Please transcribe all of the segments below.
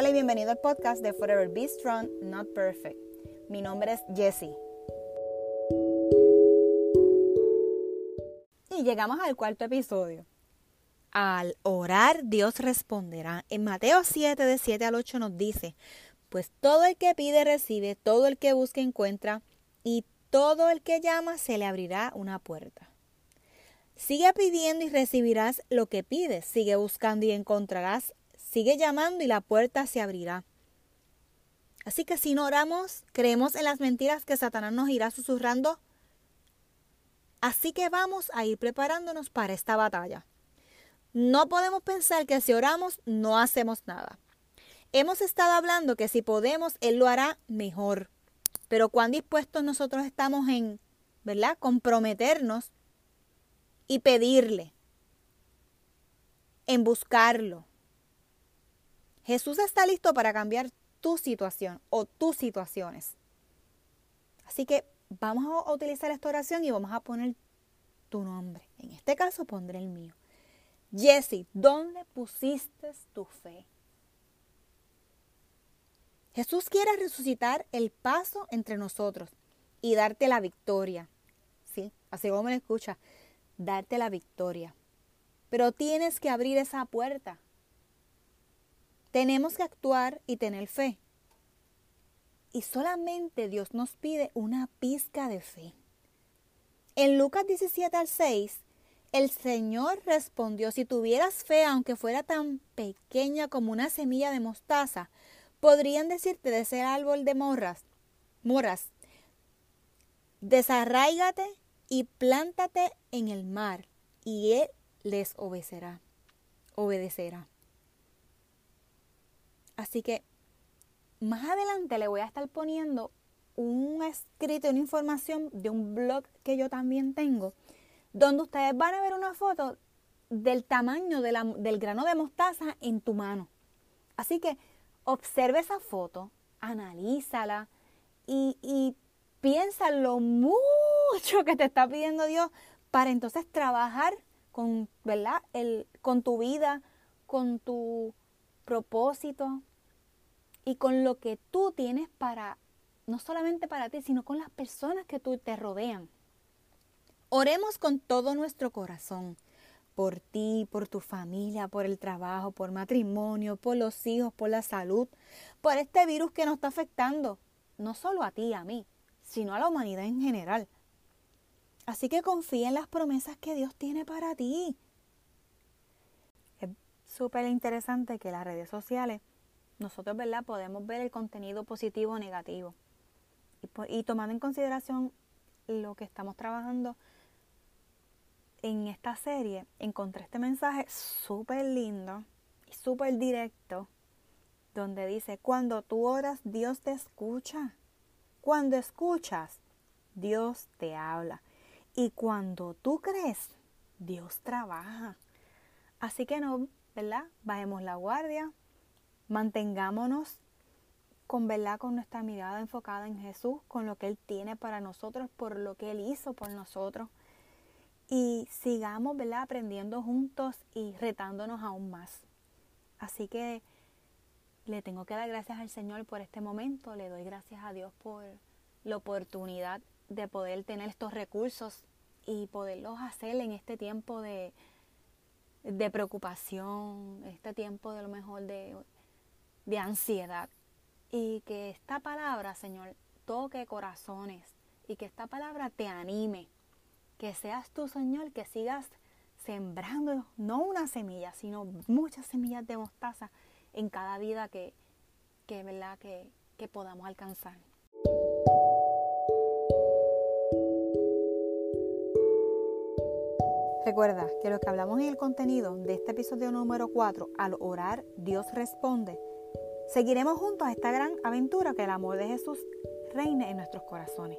Hola y bienvenido al podcast de Forever Be Strong, Not Perfect. Mi nombre es Jessie. Y llegamos al cuarto episodio. Al orar, Dios responderá. En Mateo 7, de 7 al 8 nos dice, pues todo el que pide recibe, todo el que busca encuentra, y todo el que llama se le abrirá una puerta. Sigue pidiendo y recibirás lo que pides. Sigue buscando y encontrarás. Sigue llamando y la puerta se abrirá. Así que si no oramos, creemos en las mentiras que Satanás nos irá susurrando. Así que vamos a ir preparándonos para esta batalla. No podemos pensar que si oramos no hacemos nada. Hemos estado hablando que si podemos, Él lo hará mejor. Pero cuán dispuestos nosotros estamos en, ¿verdad? Comprometernos y pedirle, en buscarlo. Jesús está listo para cambiar tu situación o tus situaciones. Así que vamos a utilizar esta oración y vamos a poner tu nombre. En este caso pondré el mío. Jesse, ¿dónde pusiste tu fe? Jesús quiere resucitar el paso entre nosotros y darte la victoria. Sí, así como me escucha darte la victoria. Pero tienes que abrir esa puerta. Tenemos que actuar y tener fe. Y solamente Dios nos pide una pizca de fe. En Lucas 17 al 6, el Señor respondió, si tuvieras fe, aunque fuera tan pequeña como una semilla de mostaza, podrían decirte de ese árbol de morras, moras, desarráigate y plántate en el mar, y él les obedecerá. Obedecerá. Así que más adelante le voy a estar poniendo un escrito, una información de un blog que yo también tengo, donde ustedes van a ver una foto del tamaño del grano de mostaza en tu mano. Así que observe esa foto, analízala y, y piensa lo mucho que te está pidiendo Dios para entonces trabajar con, ¿verdad? El, con tu vida, con tu propósito y con lo que tú tienes para, no solamente para ti, sino con las personas que tú te rodean. Oremos con todo nuestro corazón por ti, por tu familia, por el trabajo, por matrimonio, por los hijos, por la salud, por este virus que nos está afectando, no solo a ti, a mí, sino a la humanidad en general. Así que confía en las promesas que Dios tiene para ti. Es súper interesante que las redes sociales, nosotros, ¿verdad? Podemos ver el contenido positivo o negativo. Y, tomando en consideración lo que estamos trabajando en esta serie, encontré este mensaje súper lindo y súper directo, donde dice, cuando tú oras, Dios te escucha. Cuando escuchas, Dios te habla. Y cuando tú crees, Dios trabaja. Así que no, ¿verdad? Bajemos la guardia, mantengámonos con verdad, con nuestra mirada enfocada en Jesús, con lo que Él tiene para nosotros, por lo que Él hizo por nosotros. Y sigamos, ¿verdad? Aprendiendo juntos y retándonos aún más. Así que le tengo que dar gracias al Señor por este momento, le doy gracias a Dios por la oportunidad de poder tener estos recursos y poderlos hacer en este tiempo de, de preocupación, este tiempo de lo mejor de, de ansiedad. Y que esta palabra, Señor, toque corazones y que esta palabra te anime. Que seas tú, Señor, que sigas sembrando no una semilla, sino muchas semillas de mostaza en cada vida que, que, ¿verdad? que, que podamos alcanzar. Recuerda que lo que hablamos en el contenido de este episodio número 4, al orar, Dios responde. Seguiremos juntos esta gran aventura que el amor de Jesús reine en nuestros corazones.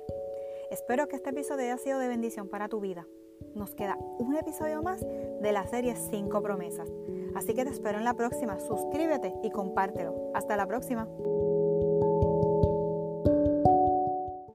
Espero que este episodio haya sido de bendición para tu vida. Nos queda un episodio más de la serie 5 promesas. Así que te espero en la próxima. Suscríbete y compártelo. Hasta la próxima.